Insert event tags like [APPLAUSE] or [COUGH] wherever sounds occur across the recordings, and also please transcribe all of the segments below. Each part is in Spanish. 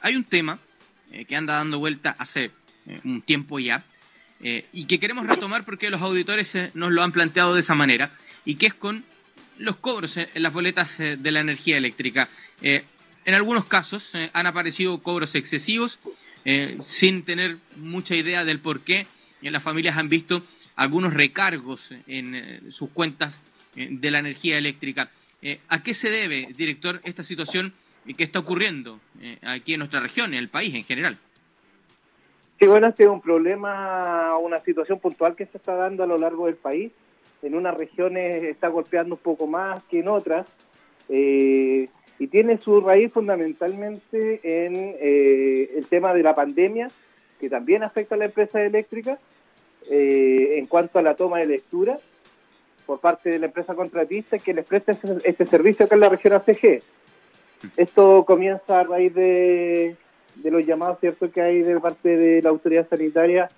hay un tema eh, que anda dando vuelta hace eh, un tiempo ya y que queremos retomar porque los auditores nos lo han planteado de esa manera y que es con los cobros en las boletas de la energía eléctrica. en algunos casos han aparecido cobros excesivos sin tener mucha idea del por qué. Las familias han visto algunos recargos en sus cuentas de la energía eléctrica. ¿A qué se debe, director, esta situación qué está ocurriendo eh, aquí en nuestra región, en el país en general. Sí, bueno, este es un problema, una situación puntual que se está dando a lo largo del país. En unas regiones está golpeando un poco más que en otras. Eh, y tiene su raíz fundamentalmente en eh, el tema de la pandemia, que también afecta a la empresa eléctrica, en cuanto a la toma de lectura por parte de la empresa contratista que les presta ese, ese servicio acá en la región ACG. Esto comienza a raíz de, los llamados cierto que hay de parte de la autoridad sanitaria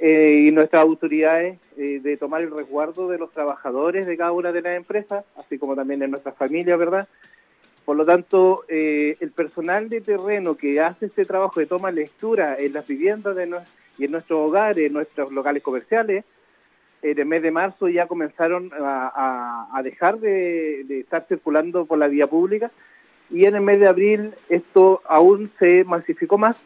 eh, y nuestras autoridades eh, de tomar el resguardo de los trabajadores de cada una de las empresas, así como también de nuestras familias, ¿verdad? Por lo tanto, eh, el personal de terreno que hace este trabajo de toma lectura en las viviendas de y en nuestros hogares, en nuestros locales comerciales, en el mes de marzo ya comenzaron a, dejar de, estar circulando por la vía pública y en el mes de abril esto aún se masificó más,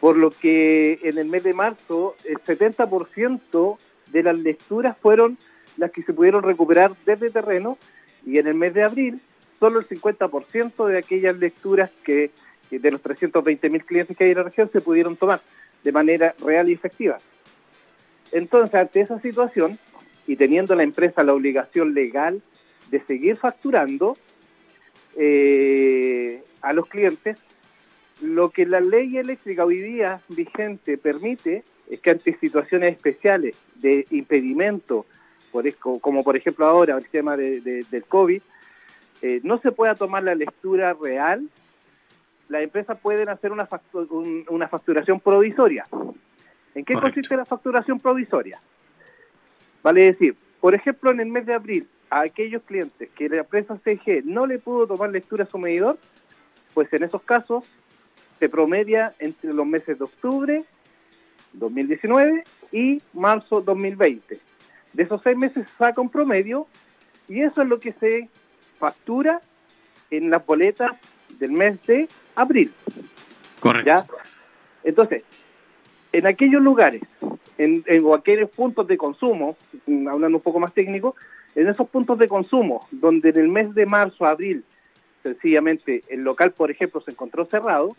por lo que en el mes de marzo el 70% de las lecturas fueron las que se pudieron recuperar desde terreno y en el mes de abril solo el 50% de aquellas lecturas que de los 320 mil clientes que hay en la región se pudieron tomar de manera real y efectiva. Entonces, ante esa situación y teniendo la empresa la obligación legal de seguir facturando, eh, a los clientes, lo que la ley eléctrica hoy día vigente permite es que ante situaciones especiales de impedimento, por, como por ejemplo ahora el tema de, del COVID, eh, no se pueda tomar la lectura real, las empresas pueden hacer una, una facturación provisoria. ¿En qué consiste la facturación provisoria? Vale decir, por ejemplo, en el mes de abril a aquellos clientes que la empresa CG no le pudo tomar lectura a su medidor, pues en esos casos se promedia entre los meses de octubre 2019 y marzo 2020. De esos seis meses se saca un promedio y eso es lo que se factura en las boletas del mes de abril. Correcto. Entonces, en aquellos lugares, en, en aquellos puntos de consumo, hablando un poco más técnico, en esos puntos de consumo, donde en el mes de marzo, abril, sencillamente el local, por ejemplo, se encontró cerrado,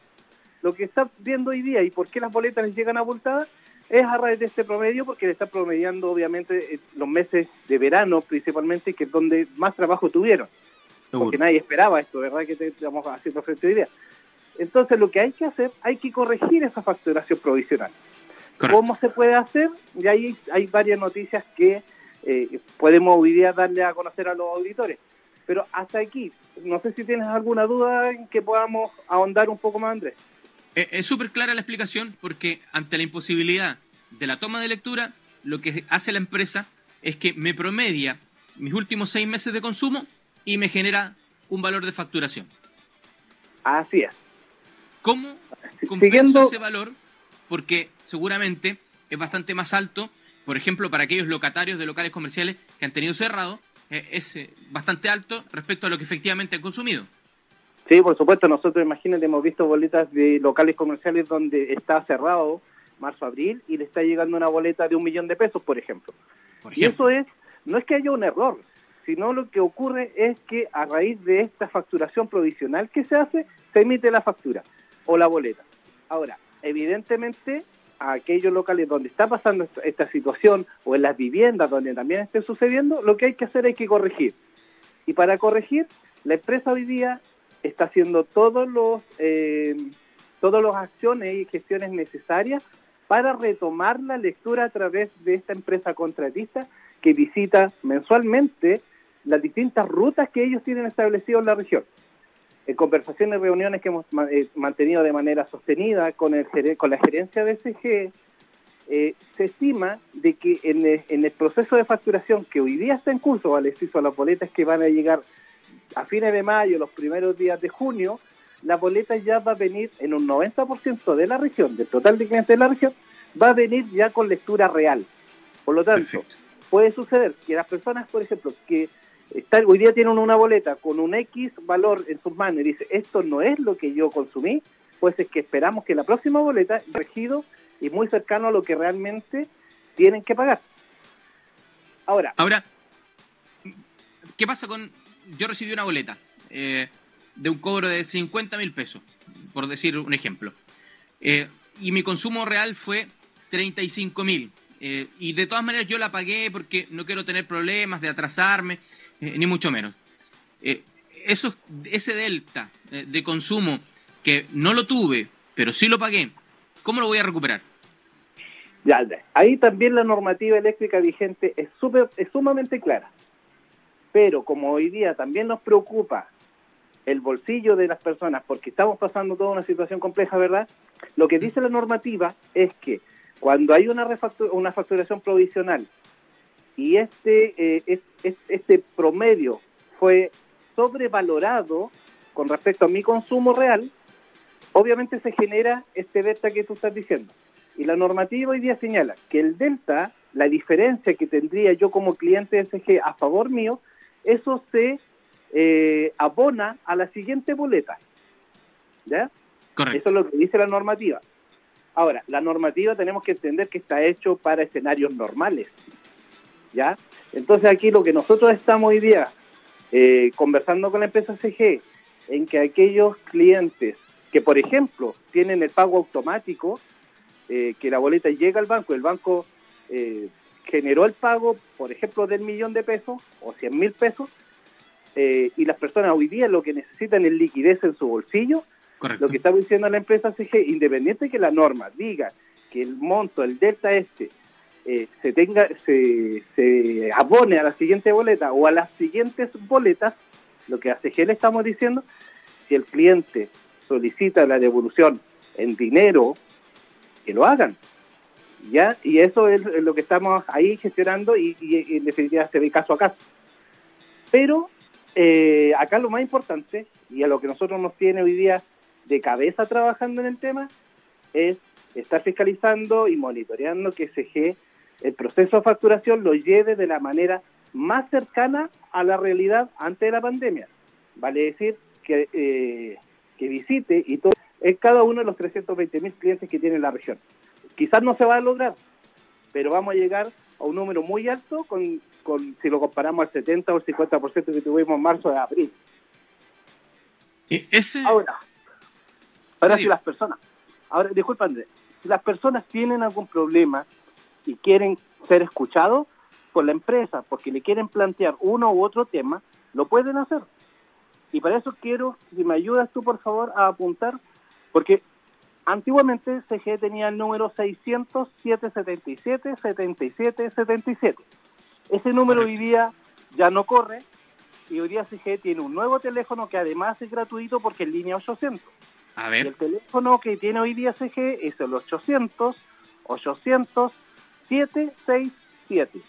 lo que está viendo hoy día y por qué las boletas les llegan abultadas es a raíz de este promedio, porque le está promediando obviamente eh, los meses de verano principalmente, que es donde más trabajo tuvieron. Porque nadie esperaba esto, ¿verdad? Que estamos haciendo frente hoy día. Entonces lo que hay que hacer, hay que corregir esa facturación provisional. ¿Cómo se puede hacer? Y ahí hay varias noticias que eh, podemos hoy día darle a conocer a los auditores. Pero hasta aquí, no sé si tienes alguna duda en que podamos ahondar un poco más, Andrés. Eh, es súper clara la explicación porque ante la imposibilidad de la toma de lectura, lo que hace la empresa es que me promedia mis últimos seis meses de consumo y me genera un valor de facturación. Así es. ¿Cómo compenso ese valor? Porque seguramente es bastante más alto por ejemplo, para aquellos locatarios de locales comerciales que han tenido cerrado, eh, es eh, bastante alto respecto a lo que efectivamente han consumido. Sí, por supuesto, nosotros imagínate, hemos visto boletas de locales comerciales donde está cerrado marzo-abril y le está llegando una boleta de un millón de pesos, por ejemplo. Y eso es, no es que haya un error, sino lo que ocurre es que a raíz de esta facturación provisional que se hace, se emite la factura o la boleta. Ahora, evidentemente a aquellos locales donde está pasando esta, situación o en las viviendas donde también esté sucediendo, lo que hay que hacer es que corregir. Y para corregir, la empresa hoy día está haciendo todos los eh, todas las acciones y gestiones necesarias para retomar la lectura a través de esta empresa contratista que visita mensualmente las distintas rutas que ellos tienen establecidas en la región en conversaciones y reuniones que hemos eh, mantenido de manera sostenida con, el, con la gerencia de SG, eh, se estima de que en el, proceso de facturación que hoy día está en curso, vale, a las boletas que van a llegar a fines de mayo, los primeros días de junio, la boleta ya va a venir en un 90% de la región, del total de clientes de la región, va a venir ya con lectura real. Por lo tanto, puede suceder que las personas, por ejemplo, que hoy día tienen una boleta con un X valor en sus manos y dice, esto no es lo que yo consumí, pues es que esperamos que la próxima boleta regido y muy cercano a lo que realmente tienen que pagar. Ahora, Ahora ¿qué pasa con... Yo recibí una boleta eh, de un cobro de 50 mil pesos, por decir un ejemplo, eh, y mi consumo real fue 35 mil. Eh, y de todas maneras yo la pagué porque no quiero tener problemas de atrasarme, ni mucho menos. eso, ese delta de consumo que no lo tuve, pero sí lo pagué, ¿cómo lo voy a recuperar? Ya, ahí también la normativa eléctrica vigente es, super, es sumamente clara. Pero como hoy día también nos preocupa el bolsillo de las personas, porque estamos pasando toda una situación compleja, ¿verdad? Lo que dice la normativa es que cuando hay una, una facturación provisional y este, eh, este promedio fue sobrevalorado con respecto a mi consumo real, obviamente se genera este delta que tú estás diciendo. Y la normativa hoy día señala que el delta, la diferencia que tendría yo como cliente de SG a favor mío, eso se eh, abona a la siguiente boleta. ¿Ya? Correcto. Eso es lo que dice la normativa. Ahora, la normativa tenemos que entender que está hecho para escenarios normales. ¿Ya? Entonces aquí lo que nosotros estamos hoy día eh, conversando con la empresa CG, en que aquellos clientes que, por ejemplo, tienen el pago automático, eh, que la boleta llega al banco, el banco eh, generó el pago, por ejemplo, del millón de pesos o 100 mil pesos, eh, y las personas hoy día lo que necesitan es liquidez en su bolsillo, lo que está diciendo la empresa CG, independiente de que la norma diga que el monto, el delta este, se tenga, se, se abone a la siguiente boleta o a las siguientes boletas, lo que a CG le estamos diciendo, si el cliente solicita la devolución en dinero, que lo hagan. ¿ya? Y eso es lo que estamos ahí gestionando y, en definitiva se ve caso a caso. Pero eh, acá lo más importante, y a lo que nosotros nos tiene hoy día de cabeza trabajando en el tema, es estar fiscalizando y monitoreando que SG, el proceso de facturación, lo lleve de la manera más cercana a la realidad antes de la pandemia. Vale decir que eh, que visite y todo, es cada uno de los 320 mil clientes que tiene la región. Quizás no se va a lograr, pero vamos a llegar a un número muy alto con, con si lo comparamos al 70 o el 50% que tuvimos en marzo de abril. Ese... Ahora, ahora si las personas, ahora disculpa Andrés, si las personas tienen algún problema y quieren ser escuchados por la empresa porque le quieren plantear uno u otro tema, lo pueden hacer. Y para eso quiero, si me ayudas tú por favor a apuntar, porque antiguamente CG tenía el número 600 777 77 Ese número hoy día ya no corre y hoy día CG tiene un nuevo teléfono que además es gratuito porque es línea 800. A ver. el teléfono que tiene hoy día CG es el 800 800 767.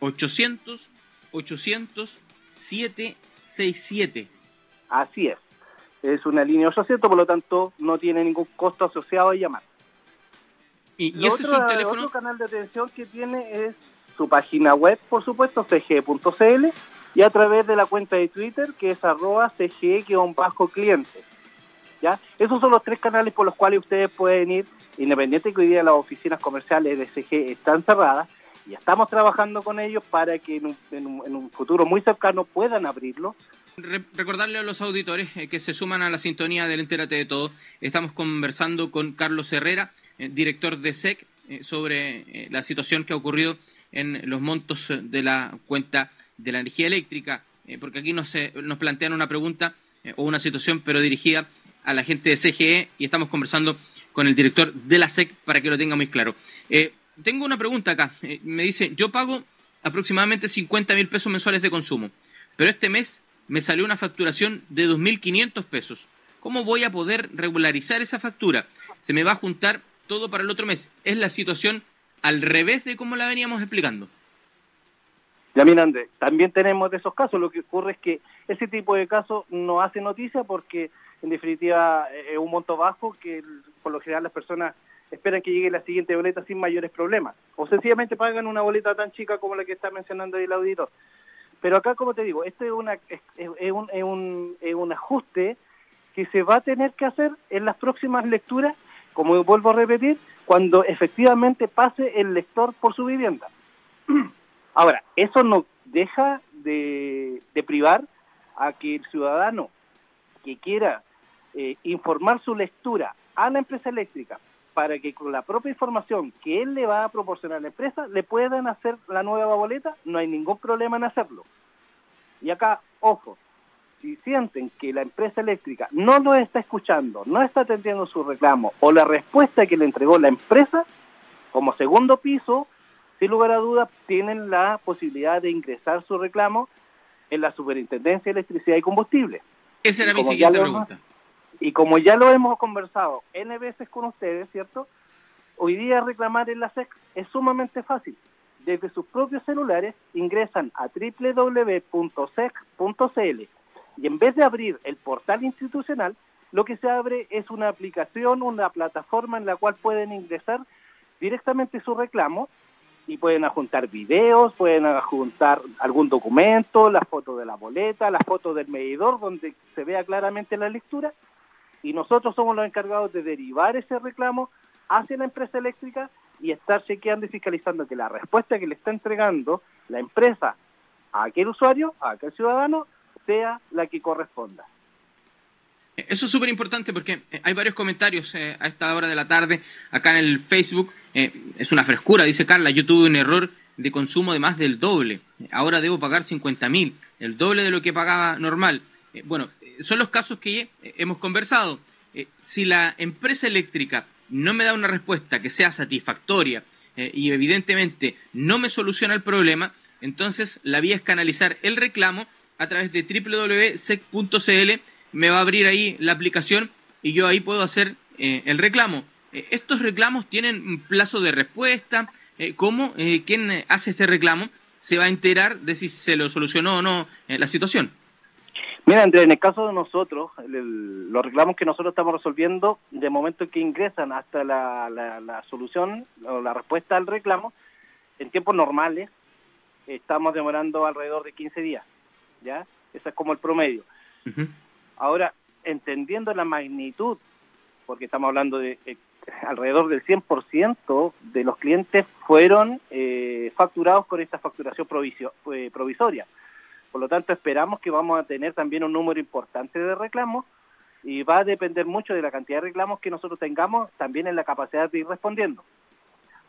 800 800 767. 67. Así es. Es una línea 800, por lo tanto no tiene ningún costo asociado a llamar. ¿Y, ese es un teléfono? otro canal de atención que tiene es su página web, por supuesto, cg.cl, y a través de la cuenta de Twitter, que es arroba cg-cliente. ¿Ya? Esos son los tres canales por los cuales ustedes pueden ir, independiente que hoy día las oficinas comerciales de CG están cerradas, y estamos trabajando con ellos para que en un, futuro muy cercano puedan abrirlo. recordarle a los auditores eh, que se suman a la sintonía del Entérate de Todo. Estamos conversando con Carlos Herrera, eh, director de SEC, eh, sobre la situación que ha ocurrido en los montos de la cuenta de la energía eléctrica, porque aquí nos, nos plantean una pregunta o una situación, pero dirigida a la gente de CGE y estamos conversando con el director de la SEC para que lo tenga muy claro tengo una pregunta acá. Eh, me dice, yo pago aproximadamente 50 mil pesos mensuales de consumo, pero este mes me salió una facturación de 2.500 pesos. ¿Cómo voy a poder regularizar esa factura? Se me va a juntar todo para el otro mes. Es la situación al revés de cómo la veníamos explicando. Ya mira, Andrés, también tenemos de esos casos. Lo que ocurre es que ese tipo de casos no hace noticia porque, en definitiva, es un monto bajo que por lo general las personas esperan que llegue la siguiente boleta sin mayores problemas. O sencillamente pagan una boleta tan chica como la que está mencionando el auditor. Pero acá, como te digo, esto es, una, es, un, es, un, es un ajuste que se va a tener que hacer en las próximas lecturas, como vuelvo a repetir, cuando efectivamente pase el lector por su vivienda. [CLEARS THROAT] Ahora, eso no deja de, privar a que el ciudadano que quiera eh, informar su lectura a la empresa eléctrica para que con la propia información que él le va a proporcionar a la empresa le puedan hacer la nueva boleta, no hay ningún problema en hacerlo. Y acá, ojo, si sienten que la empresa eléctrica no lo está escuchando, no está atendiendo su reclamo o la respuesta que le entregó la empresa, como segundo piso, sin lugar a dudas, tienen la posibilidad de ingresar su reclamo en la Superintendencia de Electricidad y Combustible. Esa era mi siguiente pregunta. Y como ya lo hemos conversado N veces con ustedes, ¿cierto? Hoy día reclamar en la SEC es sumamente fácil. Desde sus propios celulares ingresan a www.sec.cl y en vez de abrir el portal institucional, lo que se abre es una aplicación, una plataforma en la cual pueden ingresar directamente su reclamo y pueden adjuntar videos, pueden adjuntar algún documento, la foto de la boleta, la foto del medidor donde se vea claramente la lectura y nosotros somos los encargados de derivar ese reclamo hacia la empresa eléctrica y estar chequeando y fiscalizando que la respuesta que le está entregando la empresa a aquel usuario, a aquel ciudadano, sea la que corresponda. Eso es súper importante porque eh, hay varios comentarios eh, a esta hora de la tarde acá en el Facebook. Eh, es una frescura, dice Carla. Yo tuve un error de consumo de más del doble. Ahora debo pagar 50 mil, el doble de lo que pagaba normal. bueno, son los casos que hemos conversado. si la empresa eléctrica no me da una respuesta que sea satisfactoria y evidentemente no me soluciona el problema, entonces la vía es canalizar el reclamo a través de www.sec.cl me va a abrir ahí la aplicación y yo ahí puedo hacer eh, el reclamo. Eh, estos reclamos tienen un plazo de respuesta. Eh, ¿Cómo quien hace este reclamo se va a enterar de si se lo solucionó o no la situación? Mira, Andrés, en el caso de nosotros, los reclamos que nosotros estamos resolviendo, de momento que ingresan hasta la, la, solución o la respuesta al reclamo, en tiempos normales, estamos demorando alrededor de 15 días, ¿ya? Ese es como el promedio. Ahora, entendiendo la magnitud, porque estamos hablando de eh, alrededor del 100% de los clientes fueron eh, facturados con esta facturación eh, provisoria. Por lo tanto, esperamos que vamos a tener también un número importante de reclamos y va a depender mucho de la cantidad de reclamos que nosotros tengamos, también en la capacidad de ir respondiendo.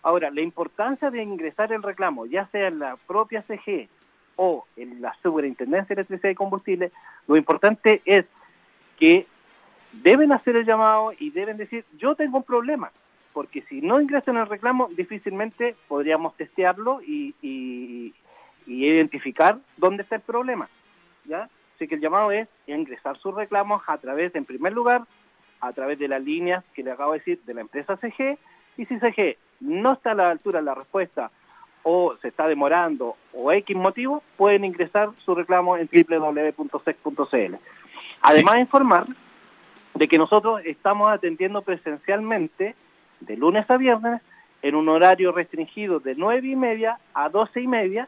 Ahora, la importancia de ingresar el reclamo, ya sea en la propia CG o en la Superintendencia de Electricidad y Combustible, lo importante es que deben hacer el llamado y deben decir, yo tengo un problema, porque si no ingresan el reclamo, difícilmente podríamos testearlo y, identificar dónde está el problema. ¿ya? Así que el llamado es ingresar sus reclamos a través, en primer lugar, a través de las líneas que le acabo de decir de la empresa CG, y si CG no está a la altura de la respuesta o se está demorando o X motivo, pueden ingresar su reclamo en www.sec.cl. Además, informar de que nosotros estamos atendiendo presencialmente de lunes a viernes en un horario restringido de nueve y media a doce y media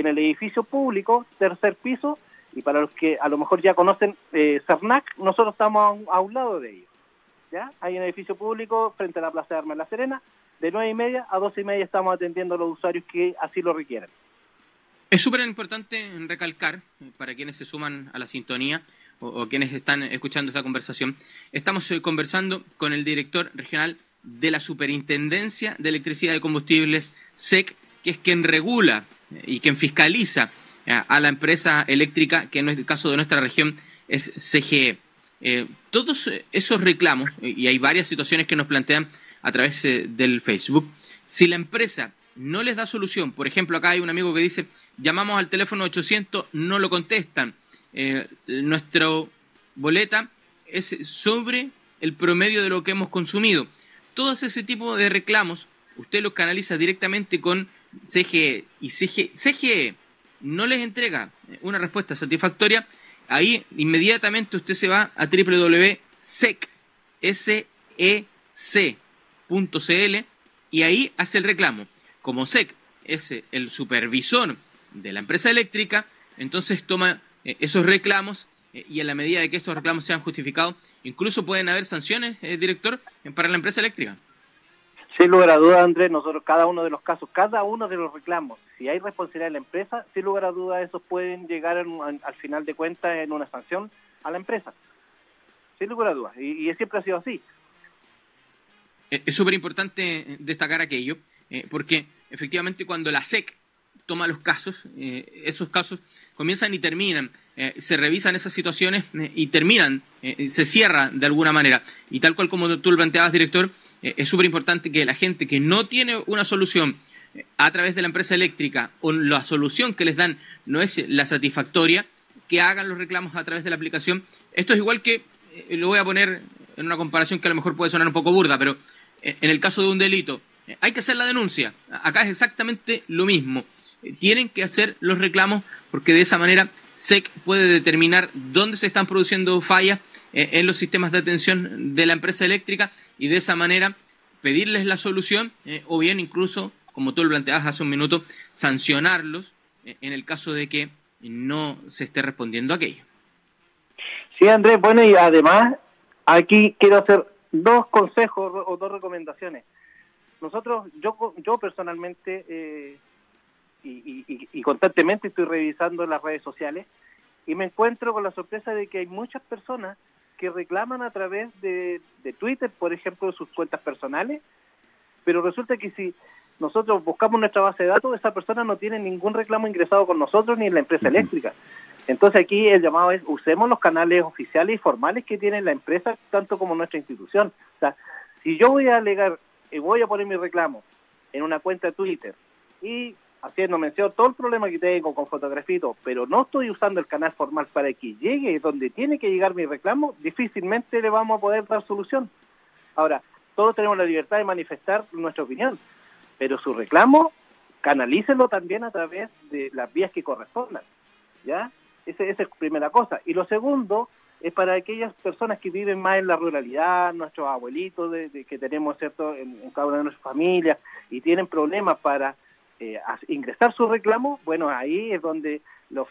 en el edificio público, tercer piso, y para los que a lo mejor ya conocen eh, CERNAC, nosotros estamos a un, lado de ellos. ¿ya? Hay un edificio público frente a la Plaza de Armas La Serena, de nueve y media a doce y media estamos atendiendo a los usuarios que así lo requieren. Es súper importante recalcar, para quienes se suman a la sintonía o, quienes están escuchando esta conversación, estamos eh, conversando con el director regional de la Superintendencia de Electricidad y Combustibles, SEC, que es quien regula y quien fiscaliza a la empresa eléctrica, que en el caso de nuestra región es CGE. todos esos reclamos, y hay varias situaciones que nos plantean a través eh, del Facebook. Si la empresa no les da solución, por ejemplo, acá hay un amigo que dice, llamamos al teléfono 800, no lo contestan, eh, nuestra boleta es sobre el promedio de lo que hemos consumido. Todos ese tipo de reclamos, usted los canaliza directamente con CGE. Y CGE, no les entrega una respuesta satisfactoria, ahí inmediatamente usted se va a www.sec.cl y ahí hace el reclamo. Como SEC es el supervisor de la empresa eléctrica, entonces toma eh, esos reclamos eh, y en la medida de que estos reclamos sean justificados, incluso pueden haber sanciones, eh, director, para la empresa eléctrica. Sin lugar a dudas, Andrés, nosotros cada uno de los casos, cada uno de los reclamos, si hay responsabilidad de la empresa, sin lugar a dudas, esos pueden llegar al final de cuentas en una sanción a la empresa. Sin lugar a dudas, y, y siempre ha sido así. Es súper importante destacar aquello, porque efectivamente cuando la SEC toma los casos, esos casos comienzan y terminan. Eh, se revisan esas situaciones eh, y terminan, eh, se cierra de alguna manera. Y tal cual como tú lo planteabas, director, es súper importante que la gente que no tiene una solución a través de la empresa eléctrica o la solución que les dan no es la satisfactoria, que hagan los reclamos a través de la aplicación. Esto es igual que, lo voy a poner en una comparación que a lo mejor puede sonar un poco burda, pero en el caso de un delito, hay que hacer la denuncia. Acá es exactamente lo mismo tienen que hacer los reclamos porque de esa manera SEC puede determinar dónde se están produciendo fallas eh, en los sistemas de atención de la empresa eléctrica y de esa manera pedirles la solución eh, o bien incluso, como tú lo planteabas hace un minuto, sancionarlos eh, en el caso de que no se esté respondiendo aquello. Sí, Andrés, bueno, y además aquí quiero hacer dos consejos o dos recomendaciones. Nosotros, yo, yo personalmente y, constantemente estoy revisando las redes sociales y me encuentro con la sorpresa de que hay muchas personas que reclaman a través de, Twitter, por ejemplo, sus cuentas personales, pero resulta que si nosotros buscamos nuestra base de datos, esa persona no tiene ningún reclamo ingresado con nosotros ni en la empresa eléctrica. Entonces aquí el llamado es usemos los canales oficiales y formales que tiene la empresa, tanto como nuestra institución. O sea, si yo voy a alegar y voy a poner mi reclamo en una cuenta de Twitter y haciendo mención todo el problema que tengo con fotografito, pero no estoy usando el canal formal para que llegue donde tiene que llegar mi reclamo, difícilmente le vamos a poder dar solución. Ahora, todos tenemos la libertad de manifestar nuestra opinión, pero su reclamo, canalícenlo también a través de las vías que correspondan. ¿Ya? Esa, es la primera cosa. Y lo segundo es para aquellas personas que viven más en la ruralidad, nuestros abuelitos de, que tenemos, ¿cierto?, en cada una de nuestras familias, y tienen problemas para eh, ingresar su reclamo, bueno, ahí es donde los,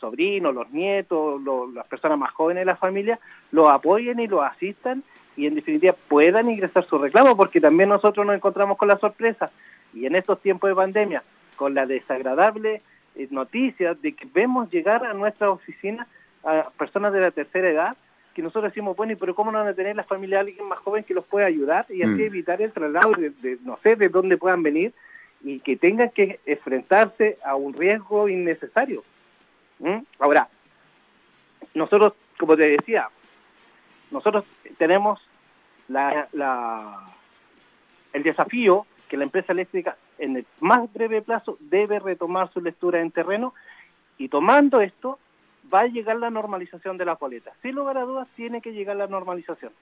sobrinos, los nietos, las personas más jóvenes de la familia lo apoyen y lo asistan y en definitiva puedan ingresar su reclamo, porque también nosotros nos encontramos con la sorpresa y en estos tiempos de pandemia, con la desagradable eh, noticia de que vemos llegar a nuestra oficina a personas de la tercera edad que nosotros decimos, bueno, ¿y pero cómo no van a tener la familia alguien más joven que los pueda ayudar y así mm. evitar el traslado de, no sé de dónde puedan venir y que tengan que enfrentarse a un riesgo innecesario. ¿Mm? Ahora, nosotros, como te decía, nosotros tenemos la, el desafío que la empresa eléctrica en el más breve plazo debe retomar su lectura en terreno y tomando esto va a llegar la normalización de la boleta. Sin lugar a dudas tiene que llegar la normalización.